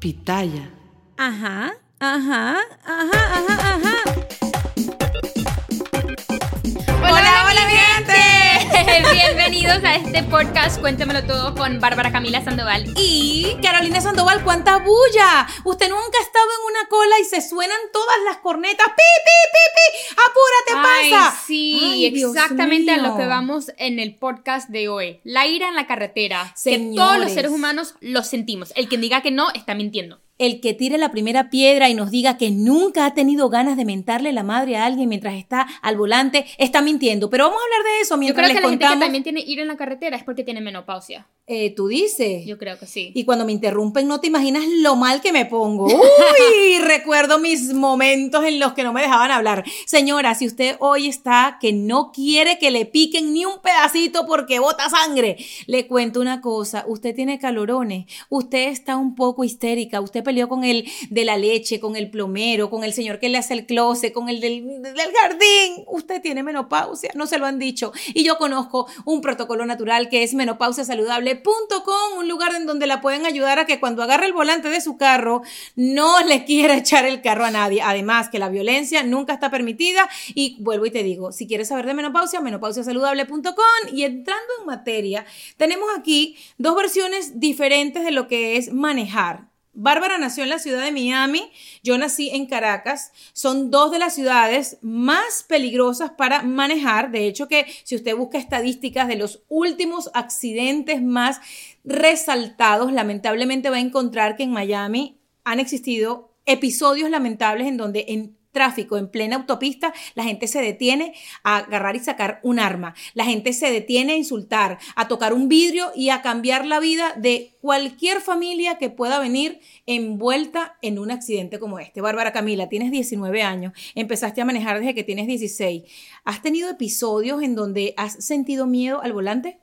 pitaya. Ajá, ajá, ajá, ajá, ajá. Bienvenidos a este podcast Cuéntamelo todo con Bárbara Camila Sandoval y Carolina Sandoval, cuánta bulla. Usted nunca ha estado en una cola y se suenan todas las cornetas. ¡Pi, pi, pi, pi! ¡Apúrate, Ay, pasa! sí, Ay, exactamente a lo que vamos en el podcast de hoy. La ira en la carretera. Que Señores. todos los seres humanos lo sentimos. El que diga que no está mintiendo. El que tire la primera piedra y nos diga que nunca ha tenido ganas de mentarle la madre a alguien mientras está al volante está mintiendo. Pero vamos a hablar de eso Yo mientras creo que les la gente que contamos. también tiene ira en la carretera es porque tiene menopausia. Eh, Tú dices. Yo creo que sí. Y cuando me interrumpen no te imaginas lo mal que me pongo. Uy, recuerdo mis momentos en los que no me dejaban hablar. Señora, si usted hoy está que no quiere que le piquen ni un pedacito porque bota sangre, le cuento una cosa, usted tiene calorones, usted está un poco histérica, usted peleó con el de la leche, con el plomero, con el señor que le hace el closet, con el del, del jardín, usted tiene menopausia, no se lo han dicho. Y yo conozco un protocolo natural que es menopausiasaludable.com, un lugar en donde la pueden ayudar a que cuando agarre el volante de su carro no le quiera echar el carro a nadie. Además que la violencia nunca está permitida y vuelvo y te digo, si quieres saber de menopausia, menopausiasaludable.com y entrando en materia, tenemos aquí dos versiones diferentes de lo que es manejar. Bárbara nació en la ciudad de Miami, yo nací en Caracas. Son dos de las ciudades más peligrosas para manejar. De hecho, que si usted busca estadísticas de los últimos accidentes más resaltados, lamentablemente va a encontrar que en Miami han existido episodios lamentables en donde en tráfico, en plena autopista, la gente se detiene a agarrar y sacar un arma. La gente se detiene a insultar, a tocar un vidrio y a cambiar la vida de cualquier familia que pueda venir envuelta en un accidente como este. Bárbara Camila, tienes 19 años, empezaste a manejar desde que tienes 16. ¿Has tenido episodios en donde has sentido miedo al volante?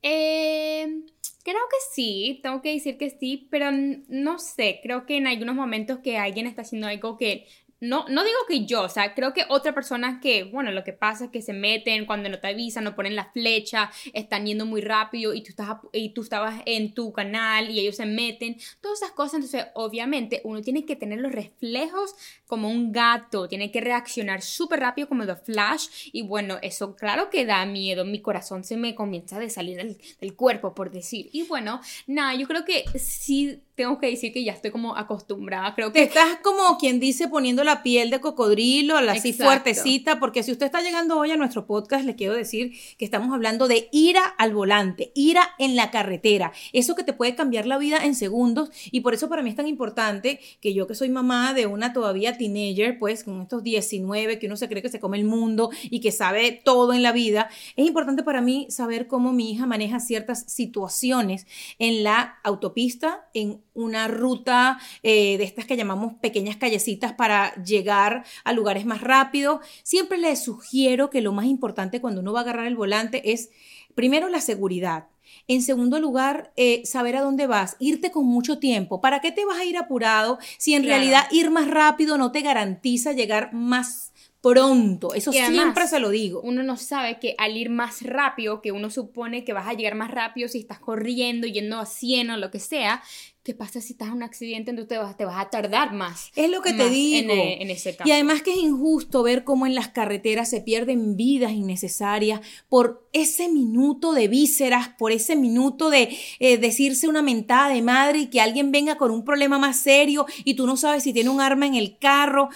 Eh, creo que sí, tengo que decir que sí, pero no sé, creo que en algunos momentos que alguien está haciendo algo que no, no digo que yo, o sea, creo que otra persona que, bueno, lo que pasa es que se meten cuando no te avisan, no ponen la flecha, están yendo muy rápido y tú, estás, y tú estabas en tu canal y ellos se meten, todas esas cosas, entonces obviamente uno tiene que tener los reflejos como un gato, tiene que reaccionar súper rápido como The Flash. Y bueno, eso claro que da miedo, mi corazón se me comienza a salir del, del cuerpo, por decir. Y bueno, nada, yo creo que sí tengo que decir que ya estoy como acostumbrada, creo Te que... estás como quien dice poniendo la piel de cocodrilo, la así fuertecita, porque si usted está llegando hoy a nuestro podcast, le quiero decir que estamos hablando de ira al volante, ira en la carretera, eso que te puede cambiar la vida en segundos y por eso para mí es tan importante que yo que soy mamá de una todavía teenager, pues con estos 19 que uno se cree que se come el mundo y que sabe todo en la vida, es importante para mí saber cómo mi hija maneja ciertas situaciones en la autopista, en una ruta eh, de estas que llamamos pequeñas callecitas para llegar a lugares más rápido. Siempre les sugiero que lo más importante cuando uno va a agarrar el volante es, primero, la seguridad. En segundo lugar, eh, saber a dónde vas, irte con mucho tiempo. ¿Para qué te vas a ir apurado si en Claro. realidad ir más rápido no te garantiza llegar más pronto? Eso además, siempre se lo digo. Uno no sabe que al ir más rápido, que uno supone que vas a llegar más rápido si estás corriendo, yendo a 100 o lo que sea, ¿qué pasa si estás en un accidente entonces te vas, te vas a tardar más? Es lo que te digo. En, eh, en ese caso. Y además que es injusto ver cómo en las carreteras se pierden vidas innecesarias por ese minuto de vísceras, por ese minuto de eh, decirse una mentada de madre y que alguien venga con un problema más serio y tú no sabes si tiene un arma en el carro.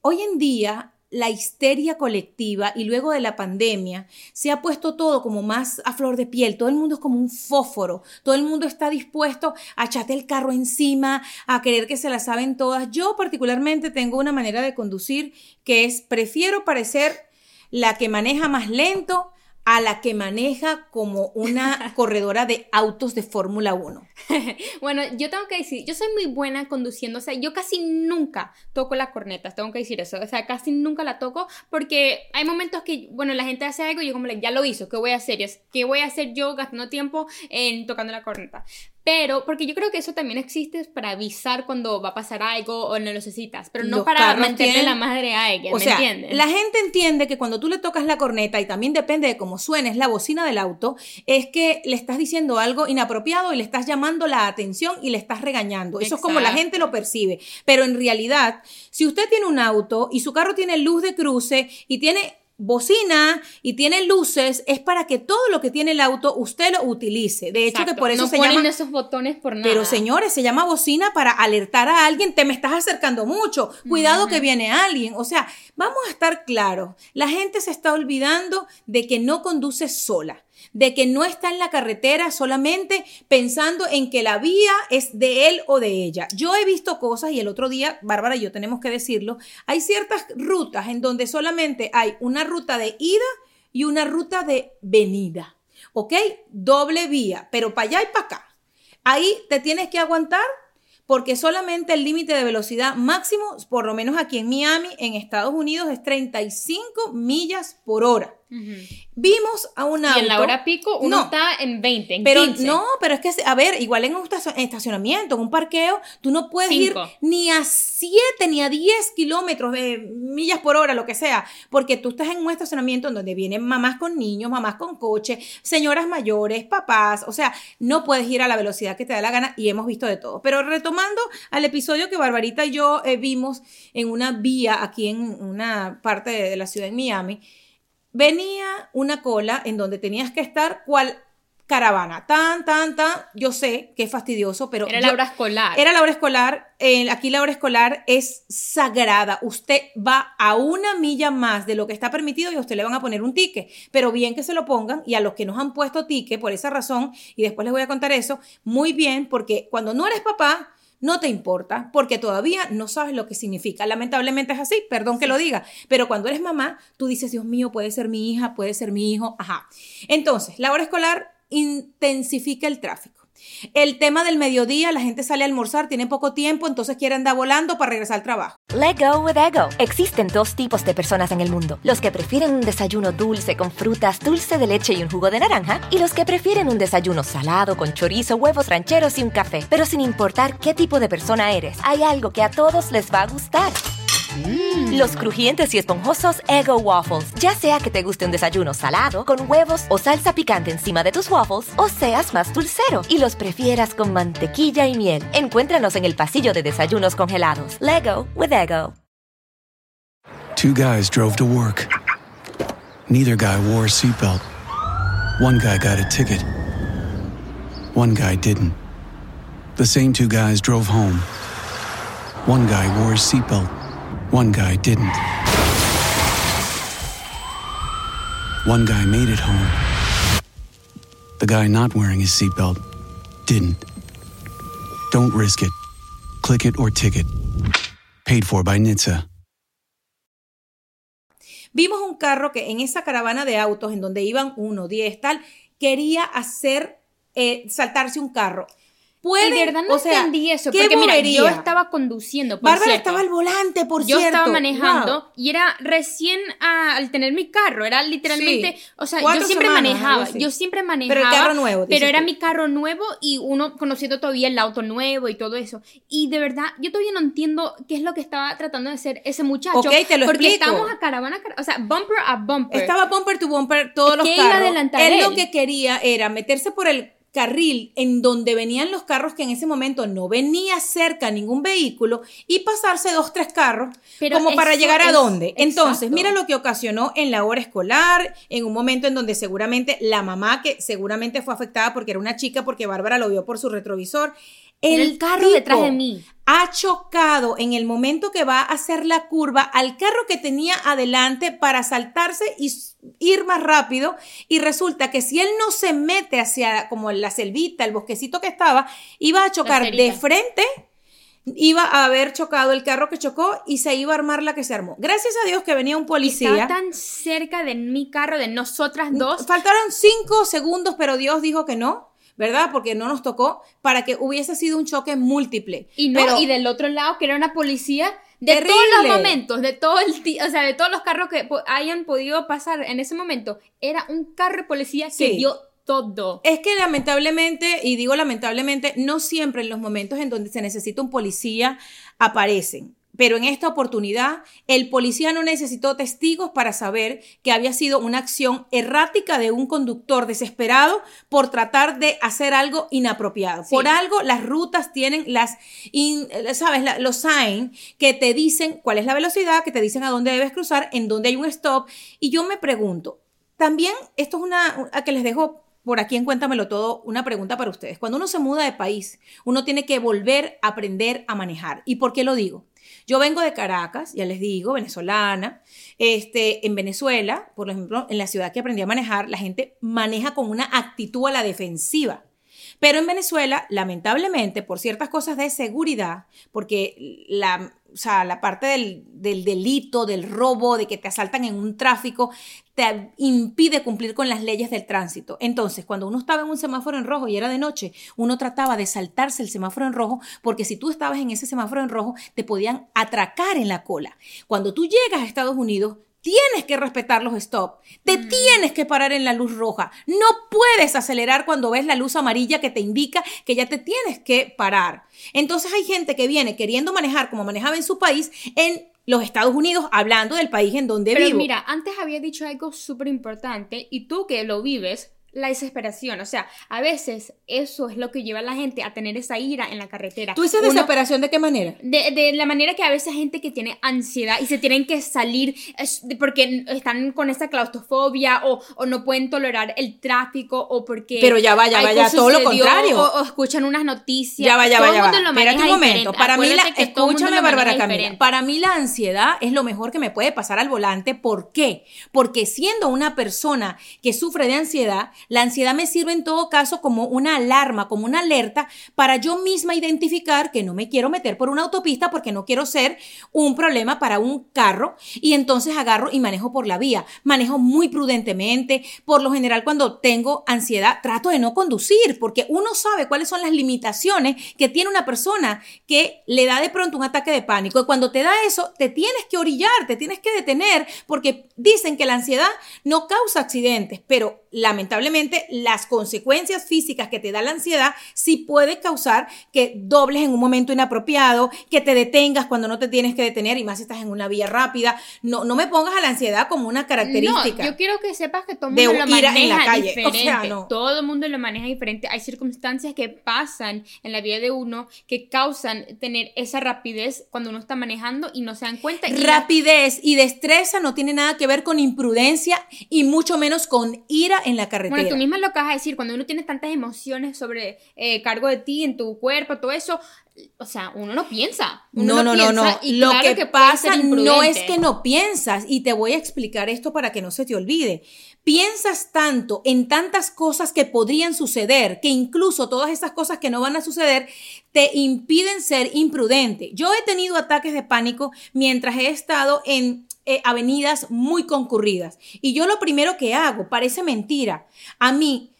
Hoy en día la histeria colectiva y luego de la pandemia se ha puesto todo como más a flor de piel, todo el mundo es como un fósforo, todo el mundo está dispuesto a echarte el carro encima, a querer que se la saben todas. Yo particularmente tengo una manera de conducir que es prefiero parecer la que maneja más lento a la que maneja como una corredora de autos de Fórmula 1. Bueno, yo tengo que decir, yo soy muy buena conduciendo, o sea, yo casi nunca toco las cornetas, tengo que decir eso, o sea, casi nunca la toco porque hay momentos que, bueno, la gente hace algo y yo como, ya lo hizo, ¿qué voy a hacer? ¿Qué voy a hacer yo gastando tiempo en tocando la corneta? Pero, porque yo creo que eso también existe para avisar cuando va a pasar algo o no lo necesitas, pero no Los para carros mantener tienen- la madre a alguien, O ¿me sea, entiendes? la gente entiende que cuando tú le tocas la corneta, y también depende de cómo suenes la bocina del auto, es que le estás diciendo algo inapropiado y le estás llamando la atención y le estás regañando. Eso es como la gente lo percibe. Pero en realidad, si usted tiene un auto y su carro tiene luz de cruce y tiene bocina y tiene luces, es para que todo lo que tiene el auto usted lo utilice. De hecho, que por eso no se ponen llama... esos botones por nada. Pero señores, se llama bocina para alertar a alguien, te me estás acercando mucho, cuidado que viene alguien. O sea, vamos a estar claros, la gente se está olvidando de que no conduce sola, de que no está en la carretera solamente pensando en que la vía es de él o de ella. Yo he visto cosas y el otro día, Bárbara y yo tenemos que decirlo, hay ciertas rutas en donde solamente hay una ruta de ida y una ruta de venida. ¿Ok? Doble vía, pero para allá y para acá. Ahí te tienes que aguantar porque solamente el límite de velocidad máximo, por lo menos aquí en Miami, en Estados Unidos, es 35 millas por hora. Vimos a un auto. Y en la hora pico uno No. está en 20, en Pero 15. no, pero es que, a ver, igual en un estacio- en estacionamiento, en un parqueo, tú no puedes Cinco. ir ni a 7 ni a 10 kilómetros de millas por hora, lo que sea, porque tú estás en un estacionamiento en donde vienen mamás con niños, mamás con coche, señoras mayores, papás, o sea, no puedes ir a la velocidad que te da la gana y hemos visto de todo. Pero retomando al episodio que Barbarita y yo eh, vimos en una vía aquí en una parte de, de la ciudad de Miami, venía una cola en donde tenías que estar cual caravana, tan, tan, tan, yo sé que es fastidioso, pero Era la hora escolar. era la hora escolar, eh, aquí la hora escolar es sagrada, usted va a una milla más de lo que está permitido y a usted le van a poner un ticket, pero bien que se lo pongan y a los que nos han puesto ticket por esa razón, y después les voy a contar eso, muy bien, porque cuando no eres papá, no te importa, porque todavía no sabes lo que significa. Lamentablemente es así, perdón que lo diga, pero cuando eres mamá, tú dices, Dios mío, puede ser mi hija, puede ser mi hijo, ajá. Entonces, la hora escolar intensifica el tráfico. El tema del mediodía, la gente sale a almorzar, tiene poco tiempo, entonces quiere andar volando para regresar al trabajo. Let go with ego. Existen dos tipos de personas en el mundo: los que prefieren un desayuno dulce con frutas, dulce de leche y un jugo de naranja, y los que prefieren un desayuno salado con chorizo, huevos rancheros y un café. Pero sin importar qué tipo de persona eres, hay algo que a todos les va a gustar. Los crujientes y esponjosos Ego Waffles. Ya sea que te guste un desayuno salado, con huevos o salsa picante encima de tus waffles, o seas más dulcero y los prefieras con mantequilla y miel. Encuéntranos en el pasillo de desayunos congelados. Lego with Ego. Two guys drove to work. Neither guy wore a seatbelt. One guy got a ticket. One guy didn't. The same two guys drove home. One guy wore his seatbelt. One guy didn't. One guy made it home. The guy not wearing his seatbelt didn't. Don't risk it. Click it or ticket. Paid for by NHTSA. Vimos un carro que en esa caravana de autos, en donde iban uno, diez, tal, quería hacer, eh, saltarse un carro. Puede, Y de verdad no o sea, entendí eso. Porque mira, yo bobería. estaba conduciendo, por Bárbara estaba al volante, por yo cierto. estaba manejando Wow. y era recién ah, al tener mi carro, era literalmente, Sí. o sea, Cuatro yo siempre semanas, manejaba, yo siempre manejaba, Pero el carro nuevo, pero era tú. mi carro nuevo y uno conociendo todavía el auto nuevo y todo eso. Y de verdad, yo todavía no entiendo qué es lo que estaba tratando de hacer ese muchacho. Ok, te lo porque explico. estamos a caravana, a cara- o sea, bumper a bumper. Estaba bumper to bumper todos los ¿Qué iba a carros. adelantar él, lo él? que quería era meterse por el carril en donde venían los carros que en ese momento no venía cerca ningún vehículo y pasarse dos, tres carros Pero como para llegar a es- dónde. Entonces, exacto. mira lo que ocasionó en la hora escolar, en un momento en donde seguramente la mamá, que seguramente fue afectada porque era una chica, porque Bárbara lo vio por su retrovisor. El carro detrás de mí. Ha chocado en el momento que va a hacer la curva al carro que tenía adelante para saltarse y ir más rápido. Y resulta que si él no se mete hacia como la selvita, el bosquecito que estaba, iba a chocar de frente iba a haber chocado el carro que chocó y se iba a armar la que se armó. Gracias a Dios que venía un policía. estaba tan cerca de mi carro, de nosotras dos. Faltaron cinco segundos, pero Dios dijo que no, ¿verdad? Porque no nos tocó para que hubiese sido un choque múltiple. Y no, Pero- y del otro lado, que era una policía de Terrible. todos los momentos, de todo el o sea, de todos los carros que po- hayan podido pasar en ese momento, era un carro de policía que dio todo. Es que lamentablemente, y digo lamentablemente, no siempre en los momentos en donde se necesita un policía aparecen. Pero en esta oportunidad, el policía no necesitó testigos para saber que había sido una acción errática de un conductor desesperado por tratar de hacer algo inapropiado. Sí. Por algo, las rutas tienen las, in- ¿sabes? La- los signs que te dicen cuál es la velocidad, que te dicen a dónde debes cruzar, en dónde hay un stop. Y yo me pregunto, también esto es una, a que les dejo por aquí en Cuéntamelo Todo, una pregunta para ustedes. Cuando uno se muda de país, uno tiene que volver a aprender a manejar. ¿Y por qué lo digo? Yo vengo de Caracas, ya les digo, venezolana. Este, en Venezuela, por ejemplo, en la ciudad que aprendí a manejar, la gente maneja con una actitud a la defensiva. Pero en Venezuela, lamentablemente, por ciertas cosas de seguridad, porque la, o sea, la parte del, del delito, del robo, de que te asaltan en un tráfico, te impide cumplir con las leyes del tránsito. Entonces, cuando uno estaba en un semáforo en rojo y era de noche, uno trataba de saltarse el semáforo en rojo porque si tú estabas en ese semáforo en rojo, te podían atracar en la cola. Cuando tú llegas a Estados Unidos, tienes que respetar los stop, te tienes que parar en la luz roja, no puedes acelerar cuando ves la luz amarilla que te indica que ya te tienes que parar. Entonces hay gente que viene queriendo manejar como manejaba en su país en los Estados Unidos, hablando del país en donde Pero vivo. mira, antes había dicho algo súper importante y tú que lo vives, la desesperación. O sea, a veces eso es lo que lleva a la gente a tener esa ira en la carretera. ¿Tú dices Uno- desesperación de qué manera? De, de la manera que a veces hay gente que tiene ansiedad y se tienen que salir porque están con esa claustrofobia o, o no pueden tolerar el tráfico o porque... Pero ya va, ya va, algo ya, todo lo contrario. O, o escuchan unas noticias. Ya va, ya Todo va, Espérate un momento. Para mí, la, escúchame, Bárbara Camila. diferente. Para mí, la ansiedad es lo mejor que me puede pasar al volante. ¿Por qué? Porque siendo una persona que sufre de ansiedad, la ansiedad me sirve en todo caso como una alarma, como una alerta para yo misma identificar que no me quiero meter por una autopista porque no quiero ser un problema para un carro. Y entonces agarro y manejo por la vía. Manejo muy prudentemente. Por lo general, cuando tengo ansiedad, trato de no conducir porque uno sabe cuáles son las limitaciones que tiene una persona que le da de pronto un ataque de pánico. Y cuando te da eso, te tienes que orillar, te tienes que detener porque dicen que la ansiedad no causa accidentes, pero lamentablemente las consecuencias físicas que te da la ansiedad sí puede causar que dobles en un momento inapropiado, que te detengas cuando no te tienes que detener y más si estás en una vía rápida. No, no me pongas a la ansiedad como una característica. No, yo quiero que sepas que todo el mundo lo maneja en la calle. O diferente. sea, no. Todo el mundo lo maneja diferente. Hay circunstancias que pasan en la vida de uno que causan tener esa rapidez cuando uno está manejando y no se dan cuenta. Y la- Rapidez y destreza no tiene nada que ver con imprudencia y mucho menos con ira en la carretera. Bueno, tú misma lo acabas de decir, cuando uno tiene tantas emociones sobre eh, cargo de ti, en tu cuerpo, todo eso, o sea, uno no piensa. Uno No, no, no, no. y Lo claro que, puede pasa no es que no piensas, y te voy a explicar esto para que no se te olvide. Piensas tanto en tantas cosas que podrían suceder, que incluso todas esas cosas que no van a suceder te impiden ser imprudente. Yo he tenido ataques de pánico mientras he estado en eh, avenidas muy concurridas. Y yo lo primero que hago, parece mentira, a mí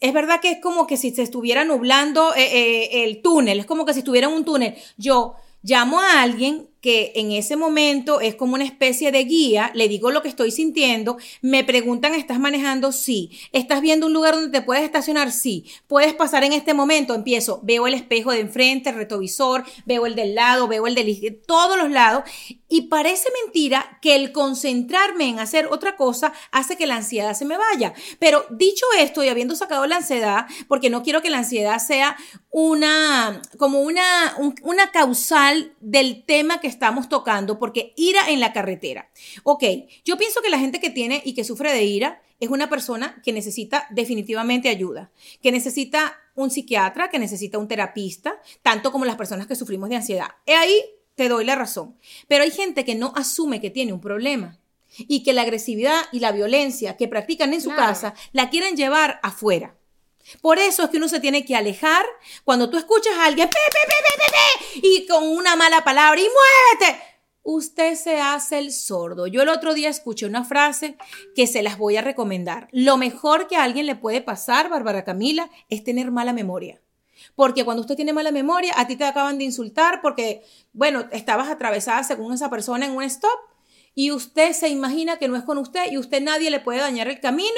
es verdad que es como que si se estuviera nublando eh, eh, el túnel, es como que si estuviera un túnel. Yo llamo a alguien que en ese momento es como una especie de guía, le digo lo que estoy sintiendo, me preguntan, ¿estás manejando? Sí. ¿Estás viendo un lugar donde te puedes estacionar? Sí. ¿Puedes pasar en este momento? Empiezo, veo el espejo de enfrente, el retrovisor, veo el del lado, veo el del todos los lados. Y parece mentira que el concentrarme en hacer otra cosa hace que la ansiedad se me vaya. Pero dicho esto y habiendo sacado la ansiedad, porque no quiero que la ansiedad sea una, como una, un- una causal del tema que estamos tocando, porque ira en la carretera. Ok, yo pienso que la gente que tiene y que sufre de ira es una persona que necesita definitivamente ayuda, que necesita un psiquiatra, que necesita un terapista, tanto como las personas que sufrimos de ansiedad. Y ahí te doy la razón. Pero hay gente que no asume que tiene un problema y que la agresividad y la violencia que practican en su Claro. casa la quieren llevar afuera. Por eso es que uno se tiene que alejar cuando tú escuchas a alguien "Pe, pe, pe, pe, pe, pe", y con una mala palabra y muévete. Usted se hace el sordo. Yo el otro día escuché una frase que se las voy a recomendar. Lo mejor que a alguien le puede pasar, Bárbara Camila, es tener mala memoria. Porque cuando usted tiene mala memoria, a ti te acaban de insultar porque, bueno, estabas atravesada según esa persona en un stop y usted se imagina que no es con usted y usted nadie le puede dañar el camino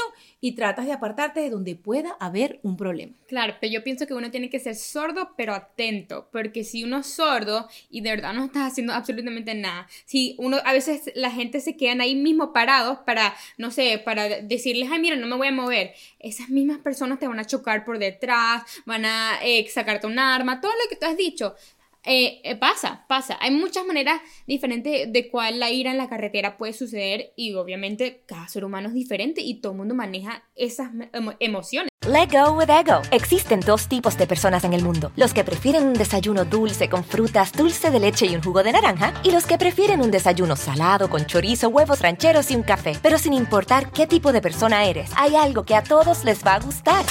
y tratas de apartarte de donde pueda haber un problema. Claro, pero yo pienso que uno tiene que ser sordo pero atento, porque si uno es sordo y de verdad no estás haciendo absolutamente nada, si uno a veces la gente se quedan ahí mismo parados para, no sé, para decirles, ay, mira, no me voy a mover, esas mismas personas te van a chocar por detrás, van a eh, sacarte un arma, todo lo que tú has dicho. Eh, eh, pasa, pasa. Hay muchas maneras diferentes de cuál la ira en la carretera puede suceder y obviamente cada ser humano es diferente y todo el mundo maneja esas emociones. Let go with ego. Existen dos tipos de personas en el mundo: los que prefieren un desayuno dulce con frutas, dulce de leche y un jugo de naranja, y los que prefieren un desayuno salado con chorizo, huevos rancheros y un café. Pero sin importar qué tipo de persona eres, hay algo que a todos les va a gustar.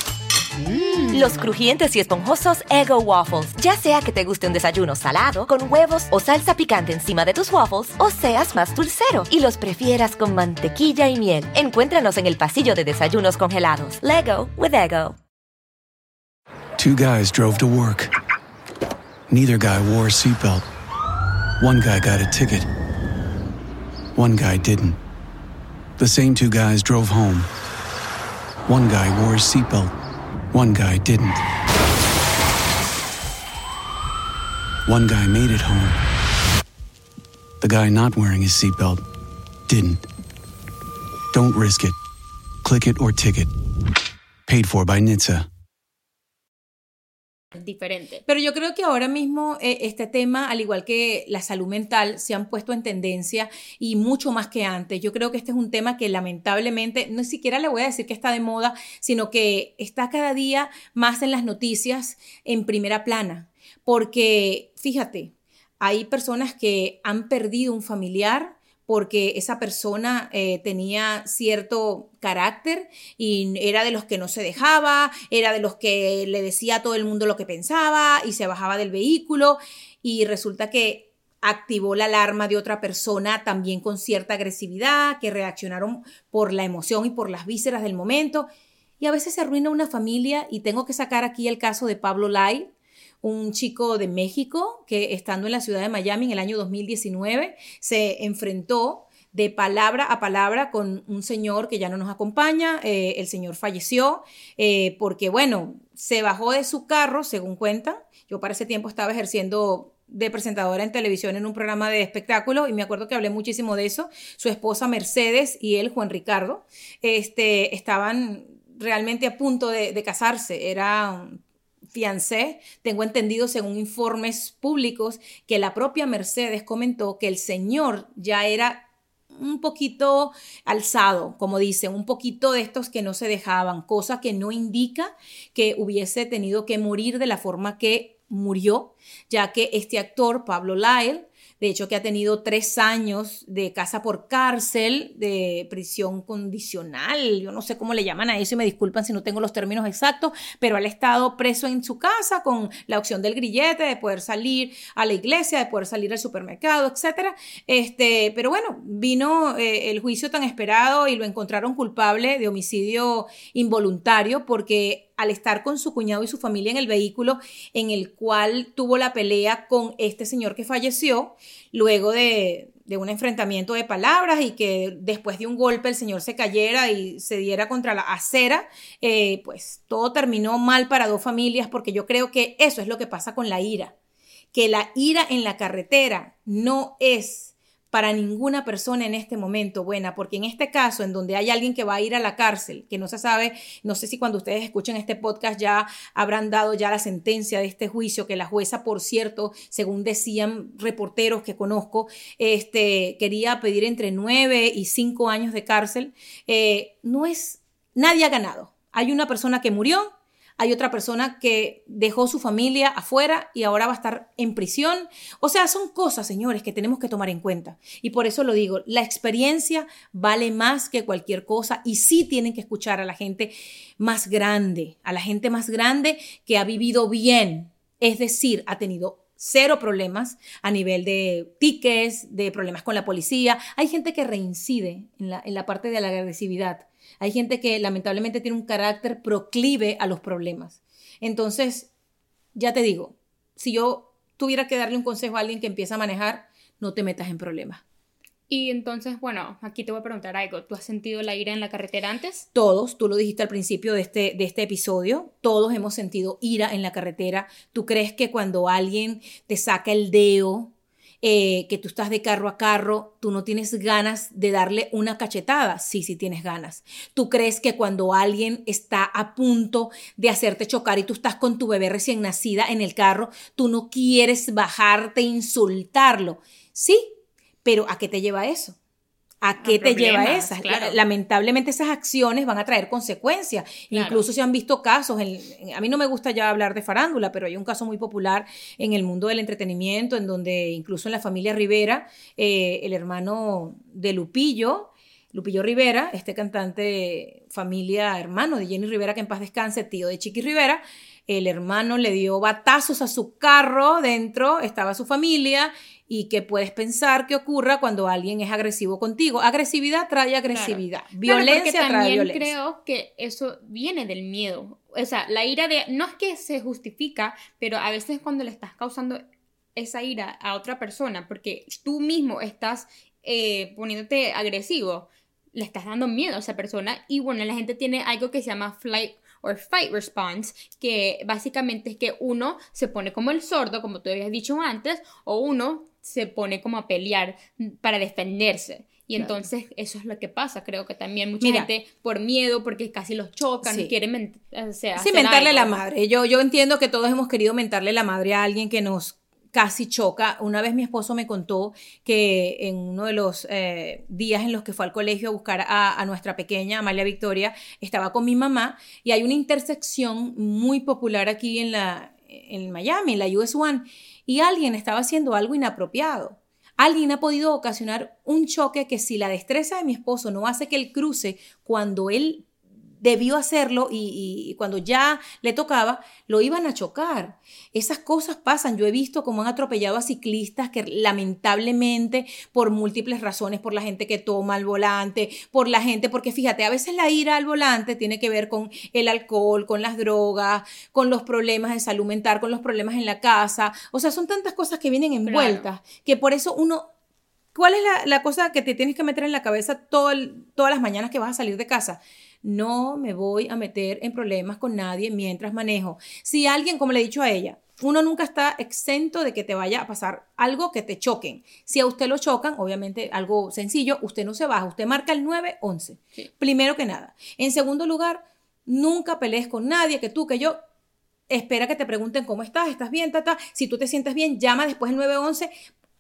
Los crujientes y esponjosos Ego Waffles. Ya sea que te guste un desayuno salado, con huevos o salsa picante encima de tus waffles, o seas más dulcero y los prefieras con mantequilla y miel. Encuéntranos en el pasillo de desayunos congelados. Lego with Ego. Two guys drove to work. Neither guy wore a seatbelt. One guy got a ticket. One guy didn't. The same two guys drove home. One guy wore a seatbelt. One guy didn't. One guy made it home. The guy not wearing his seatbelt didn't. Don't risk it. Click it or ticket. Paid for by NHTSA. Diferente. Pero yo creo que ahora mismo eh, este tema, al igual que la salud mental, se han puesto en tendencia y mucho más que antes. Yo creo que este es un tema que lamentablemente, no siquiera le voy a decir que está de moda, sino que está cada día más en las noticias en primera plana. Porque, fíjate, hay personas que han perdido un familiar porque esa persona eh, tenía cierto carácter y era de los que no se dejaba, era de los que le decía a todo el mundo lo que pensaba y se bajaba del vehículo y resulta que activó la alarma de otra persona también con cierta agresividad, que reaccionaron por la emoción y por las vísceras del momento. Y a veces se arruina una familia y tengo que sacar aquí el caso de Pablo Lai, un chico de México que estando en la ciudad de Miami en el año 2019 se enfrentó de palabra a palabra con un señor que ya no nos acompaña. Eh, el señor falleció eh, porque, bueno, se bajó de su carro, según cuentan. Yo para ese tiempo estaba ejerciendo de presentadora en televisión en un programa de espectáculo y me acuerdo que hablé muchísimo de eso. Su esposa Mercedes y él, Juan Ricardo, este, estaban realmente a punto de, de casarse. Era tengo entendido según informes públicos que la propia Mercedes comentó que el señor ya era un poquito alzado, como dicen, un poquito de estos que no se dejaban, cosa que no indica que hubiese tenido que morir de la forma que murió, ya que este actor, Pablo Lyle, de hecho que ha tenido tres años de casa por cárcel, de prisión condicional, yo no sé cómo le llaman a eso y me disculpan si no tengo los términos exactos, pero él ha estado preso en su casa con la opción del grillete, de poder salir a la iglesia, de poder salir al supermercado, etc. Este, pero bueno, vino eh, el juicio tan esperado y lo encontraron culpable de homicidio involuntario porque al estar con su cuñado y su familia en el vehículo en el cual tuvo la pelea con este señor que falleció, luego de, un enfrentamiento de palabras y que después de un golpe el señor se cayera y se diera contra la acera, eh, pues todo terminó mal para dos familias porque yo creo que eso es lo que pasa con la ira, que la ira en la carretera no es para ninguna persona en este momento buena, porque en este caso, en donde hay alguien que va a ir a la cárcel, que no se sabe, no sé si cuando ustedes escuchen este podcast ya habrán dado ya la sentencia de este juicio, que la jueza, por cierto, según decían reporteros que conozco, este, quería pedir entre nueve y cinco años de cárcel, eh, no es, nadie ha ganado. Hay una persona que murió, hay otra persona que dejó su familia afuera y ahora va a estar en prisión. O sea, son cosas, señores, que tenemos que tomar en cuenta. Y por eso lo digo, la experiencia vale más que cualquier cosa y sí tienen que escuchar a la gente más grande, a la gente más grande que ha vivido bien, es decir, ha tenido cero problemas a nivel de tickets, de problemas con la policía. Hay gente que reincide en la, en la parte de la agresividad. Hay gente que lamentablemente tiene un carácter proclive a los problemas. Entonces, ya te digo, si yo tuviera que darle un consejo a alguien que empieza a manejar, no te metas en problemas. Y entonces, bueno, aquí te voy a preguntar algo. ¿Tú has sentido la ira en la carretera antes? Todos, tú lo dijiste al principio de este, de este episodio, todos hemos sentido ira en la carretera. ¿Tú crees que cuando alguien te saca el dedo, eh, que tú estás de carro a carro, tú no tienes ganas de darle una cachetada? Sí, sí tienes ganas. ¿Tú crees que cuando alguien está a punto de hacerte chocar y tú estás con tu bebé recién nacida en el carro, tú no quieres bajarte e insultarlo? Sí, pero ¿a qué te lleva eso? ¿A qué te lleva problemas, esa? claro. Lamentablemente esas acciones van a traer consecuencias. Claro. Incluso se han visto casos, en- en- a mí no me gusta ya hablar de farándula, pero hay un caso muy popular en el mundo del entretenimiento, en donde incluso en la familia Rivera, eh, el hermano de Lupillo, Lupillo Rivera, este cantante, familia, hermano de Jenny Rivera, que en paz descanse, tío de Chiqui Rivera, el hermano le dio batazos a su carro, dentro estaba su familia, y que puedes pensar que ocurra cuando alguien es agresivo contigo. Agresividad trae agresividad, Claro, violencia porque trae también violencia. creo que eso viene del miedo. O sea, la ira de... No es que se justifica, pero a veces cuando le estás causando esa ira a otra persona, porque tú mismo estás eh, poniéndote agresivo, le estás dando miedo a esa persona. Y bueno, la gente tiene algo que se llama flight or fight response, que básicamente es que uno se pone como el sordo, como tú habías dicho antes, o uno se pone como a pelear para defenderse. Y Claro. entonces eso es lo que pasa. Creo que también mucha Mira. gente por miedo, porque casi los chocan, Sí. quieren men- o sea, Sí, mentarle algo. la madre. Yo, yo entiendo que todos hemos querido mentarle la madre a alguien que nos casi choca. Una vez mi esposo me contó que en uno de los eh, días en los que fue al colegio a buscar a, nuestra pequeña Amalia Victoria, estaba con mi mamá y hay una intersección muy popular aquí en, la, en Miami, en la US One, y alguien estaba haciendo algo inapropiado. Alguien ha podido ocasionar un choque que si la destreza de mi esposo no hace que él cruce cuando él debió hacerlo y, y cuando ya le tocaba, lo iban a chocar. Esas cosas pasan. Yo he visto cómo han atropellado a ciclistas que lamentablemente por múltiples razones, por la gente que toma al volante, por la gente, porque fíjate, a veces la ira al volante tiene que ver con el alcohol, con las drogas, con los problemas de salud mental, con los problemas en la casa. O sea, son tantas cosas que vienen envueltas que por eso uno ¿Cuál es la, la cosa que te tienes que meter en la cabeza todo el- todas las mañanas que vas a salir de casa? No me voy a meter en problemas con nadie mientras manejo. Si alguien, como le he dicho a ella, uno nunca está exento de que te vaya a pasar algo que te choquen. Si a usted lo chocan, obviamente algo sencillo, usted no se baja, usted marca el 911. Sí. Primero que nada. En segundo lugar, nunca pelees con nadie, que tú, que yo, espera que te pregunten cómo estás, estás bien, tata. Si tú te sientes bien, llama después el 911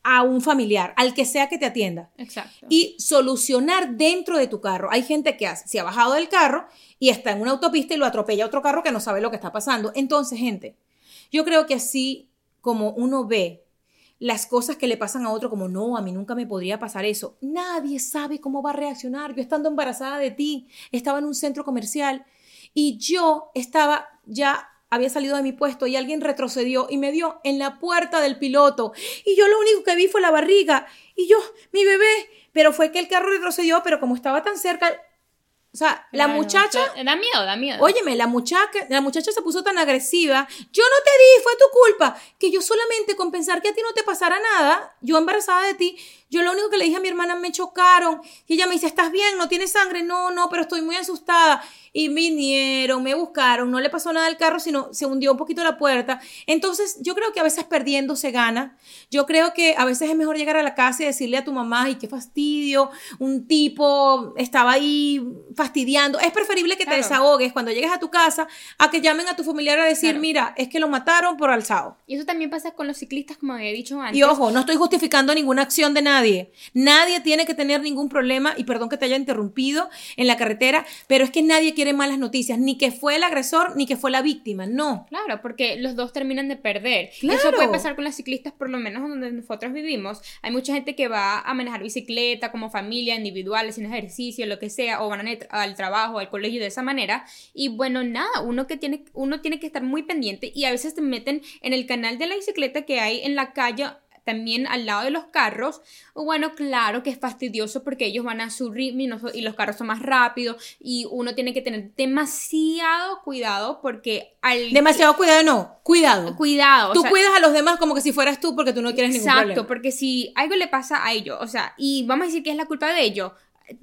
a un familiar, al que sea que te atienda. Exacto. Y solucionar dentro de tu carro. Hay gente que hace- se ha bajado del carro y está en una autopista y lo atropella otro carro que no sabe lo que está pasando. Entonces, gente, yo creo que así como uno ve las cosas que le pasan a otro, como no, a mí nunca me podría pasar eso. Nadie sabe cómo va a reaccionar. Yo estando embarazada de ti, estaba en un centro comercial y yo estaba ya había salido de mi puesto y alguien retrocedió y me dio en la puerta del piloto y yo lo único que vi fue la barriga y yo, mi bebé, pero fue que el carro retrocedió, pero como estaba tan cerca, o sea, la muchacha o sea, Da miedo, da miedo. Óyeme, la muchacha, la muchacha se puso tan agresiva. Yo no te di, fue tu culpa. Que yo solamente con pensar que a ti no te pasara nada, yo embarazada de ti, yo lo único que le dije a mi hermana, me chocaron. Y ella me dice, ¿estás bien? ¿No tienes sangre? No, no, pero estoy muy asustada. Y vinieron, me buscaron, no le pasó nada al carro, sino se hundió un poquito la puerta. Entonces, yo creo que a veces perdiendo se gana. Yo creo que a veces es mejor llegar a la casa y decirle a tu mamá, ay, qué fastidio, un tipo estaba ahí fastidiando. Es preferible que te desahogues cuando llegues a tu casa a que llamen a tu familiar a decir, Claro. mira, es que lo mataron por alzado. Y eso también pasa con los ciclistas, como había dicho antes. Y ojo, no estoy justificando ninguna acción de nadie. Nadie tiene que tener ningún problema, y perdón que te haya interrumpido en la carretera, pero es que nadie quiere malas noticias, ni que fue el agresor, ni que fue la víctima, no. Claro, porque los dos terminan de perder. Claro. Eso puede pasar con las ciclistas, por lo menos donde nosotros vivimos. Hay mucha gente que va a manejar bicicleta como familia, individual, sin ejercicio, lo que sea, o van al trabajo, al colegio de esa manera. Y bueno, nada, uno que tiene, uno tiene que estar muy pendiente y a veces te meten en el canal de la bicicleta que hay en la calle también al lado de los carros, bueno, claro que es fastidioso porque ellos van a su ritmo y, y los carros son más rápidos y uno tiene que tener demasiado cuidado porque al... Demasiado cuidado, no, cuidado. Cuidado. Tú cuidas a los demás como que si fueras tú porque tú no quieres ningún problema. Exacto, porque si algo le pasa a ellos, o sea, y vamos a decir que es la culpa de ellos,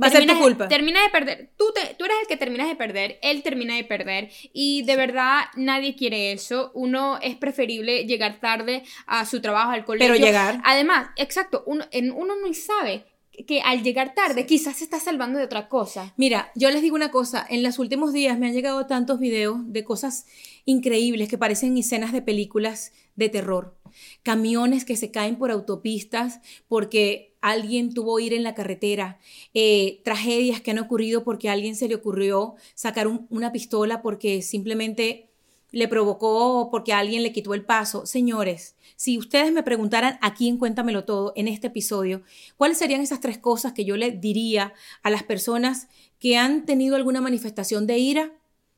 Va a ser tu culpa. Termina de perder. Tú, te, tú eres el que terminas de perder, él termina de perder. Y de verdad nadie quiere eso. Uno es preferible llegar tarde a su trabajo, al colegio. Pero llegar. Además, exacto, uno, en, uno no sabe que al llegar tarde quizás se está salvando de otra cosa. Mira, yo les digo una cosa, en los últimos días me han llegado tantos videos de cosas increíbles que parecen escenas de películas de terror. Camiones que se caen por autopistas porque alguien tuvo ir en la carretera, eh, tragedias que han ocurrido porque a alguien se le ocurrió sacar una pistola porque simplemente le provocó porque alguien le quitó el paso. Señores, si ustedes me preguntaran aquí en Cuéntamelo Todo, en este episodio, ¿cuáles serían esas tres cosas que yo le diría a las personas que han tenido alguna manifestación de ira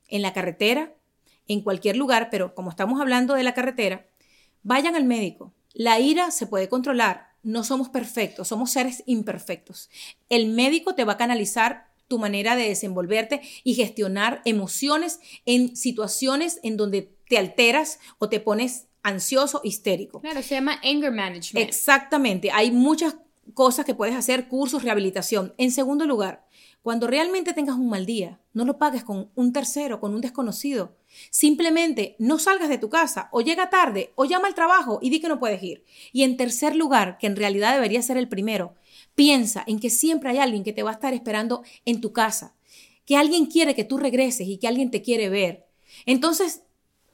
en la carretera, en cualquier lugar, pero como estamos hablando de la carretera, vayan al médico. La ira se puede controlar, no somos perfectos, somos seres imperfectos. El médico te va a canalizar tu manera de desenvolverte y gestionar emociones en situaciones en donde te alteras o te pones ansioso, histérico. Claro, se llama anger management. Exactamente, hay muchas cosas que puedes hacer, cursos, rehabilitación. En segundo lugar, cuando realmente tengas un mal día, no lo pagues con un tercero, con un desconocido. Simplemente no salgas de tu casa o llega tarde o llama al trabajo y di que no puedes ir. Y en tercer lugar, que en realidad debería ser el primero, piensa en que siempre hay alguien que te va a estar esperando en tu casa, que alguien quiere que tú regreses y que alguien te quiere ver. Entonces,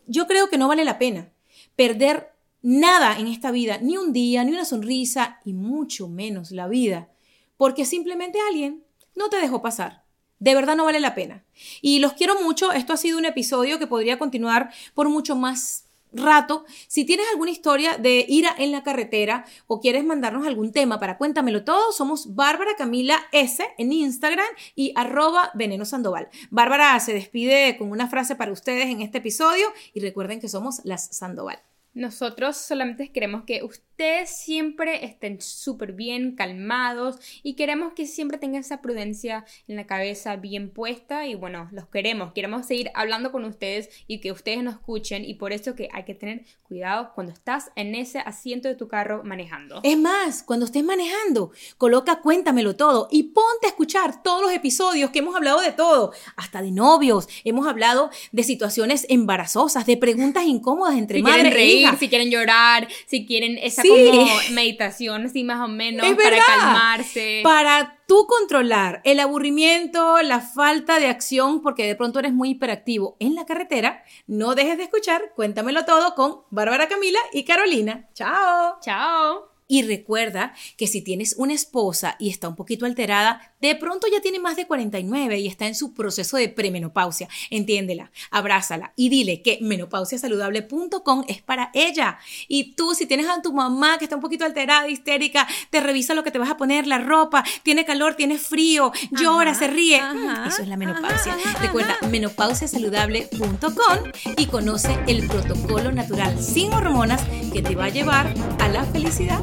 yo creo que no vale la pena perder nada en esta vida, ni un día, ni una sonrisa, y mucho menos la vida, porque simplemente alguien no te dejó pasar. De verdad no vale la pena. Y los quiero mucho. Esto ha sido un episodio que podría continuar por mucho más rato. Si tienes alguna historia de ira en la carretera o quieres mandarnos algún tema para cuéntamelo todo, somos Bárbara Camila S en Instagram y arroba veneno sandoval. Bárbara se despide con una frase para ustedes en este episodio y recuerden que somos las Sandoval. Nosotros solamente queremos que ustedes siempre estén súper bien, calmados y queremos que siempre tengan esa prudencia en la cabeza bien puesta y bueno, los queremos, queremos seguir hablando con ustedes y que ustedes nos escuchen y por eso que hay que tener cuidado cuando estás en ese asiento de tu carro manejando. Es más, cuando estés manejando, coloca cuéntamelo todo y ponte a escuchar todos los episodios que hemos hablado de todo, hasta de novios, hemos hablado de situaciones embarazosas, de preguntas incómodas entre si madre e hija si quieren llorar, si quieren esa como meditación, así más o menos, para calmarse. Para tú controlar el aburrimiento, la falta de acción, porque de pronto eres muy hiperactivo en la carretera, no dejes de escuchar Cuéntamelo todo con Bárbara Camila y Carolina. Chao. Chao. Y recuerda que si tienes una esposa y está un poquito alterada, de pronto ya tiene más de 49 y está en su proceso de premenopausia. Entiéndela, abrázala y dile que menopausiasaludable.com es para ella. Y tú, si tienes a tu mamá que está un poquito alterada, histérica, te revisa lo que te vas a poner, la ropa, tiene calor, tiene frío, llora, se ríe. Mm, eso es la menopausia. Recuerda menopausiasaludable.com y conoce el protocolo natural sin hormonas que te va a llevar a la felicidad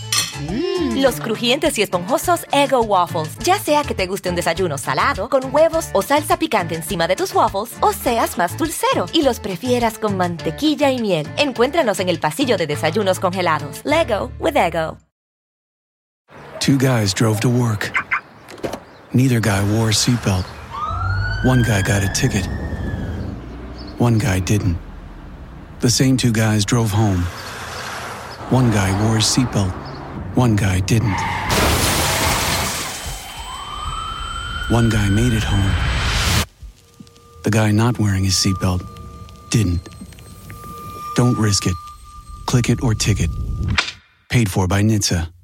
Los crujientes y esponjosos Ego Waffles. Ya sea que te guste un desayuno salado, con huevos o salsa picante encima de tus waffles, o seas más dulcero y los prefieras con mantequilla y miel. Encuéntranos en el pasillo de desayunos congelados. Lego with Ego. Two guys drove to work. Neither guy wore a seatbelt. One guy got a ticket. One guy didn't. The same two guys drove home. One guy wore a seatbelt. One guy didn't. One guy made it home. The guy not wearing his seatbelt didn't. Don't risk it. Click it or ticket. Paid for by NHTSA.